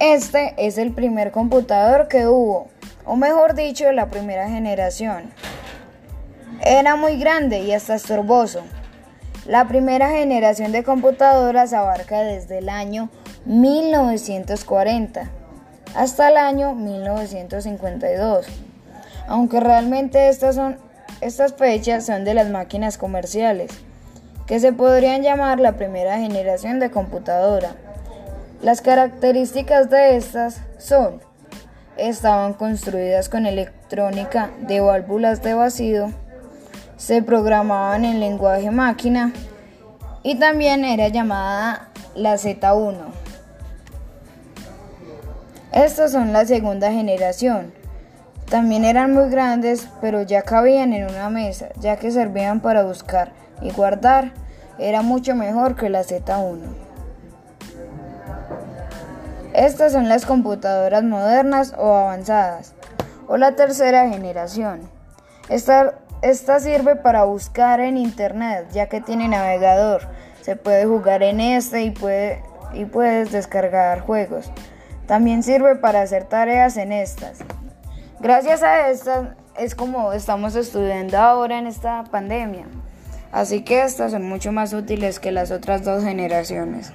Este es el primer computador que hubo, o mejor dicho, la primera generación. Era muy grande y hasta estorboso. La primera generación de computadoras abarca desde el año 1940 hasta el año 1952. Aunque realmente estas, estas fechas son de las máquinas comerciales, que se podrían llamar la primera generación de computadora. Las características de estas son, estaban construidas con electrónica de válvulas de vacío, se programaban en lenguaje máquina y también era llamada la Z1. Estas son la segunda generación. También eran muy grandes, pero ya cabían en una mesa, ya que servían para buscar y guardar. Era mucho mejor que la Z1. Estas son las computadoras modernas o avanzadas, o la tercera generación. Esta, esta sirve para buscar en internet, ya que tiene navegador. Se puede jugar en este y, puede, y puedes descargar juegos. También sirve para hacer tareas en estas. Gracias a estas es como estamos estudiando ahora en esta pandemia. Así que estas son mucho más útiles que las otras dos generaciones.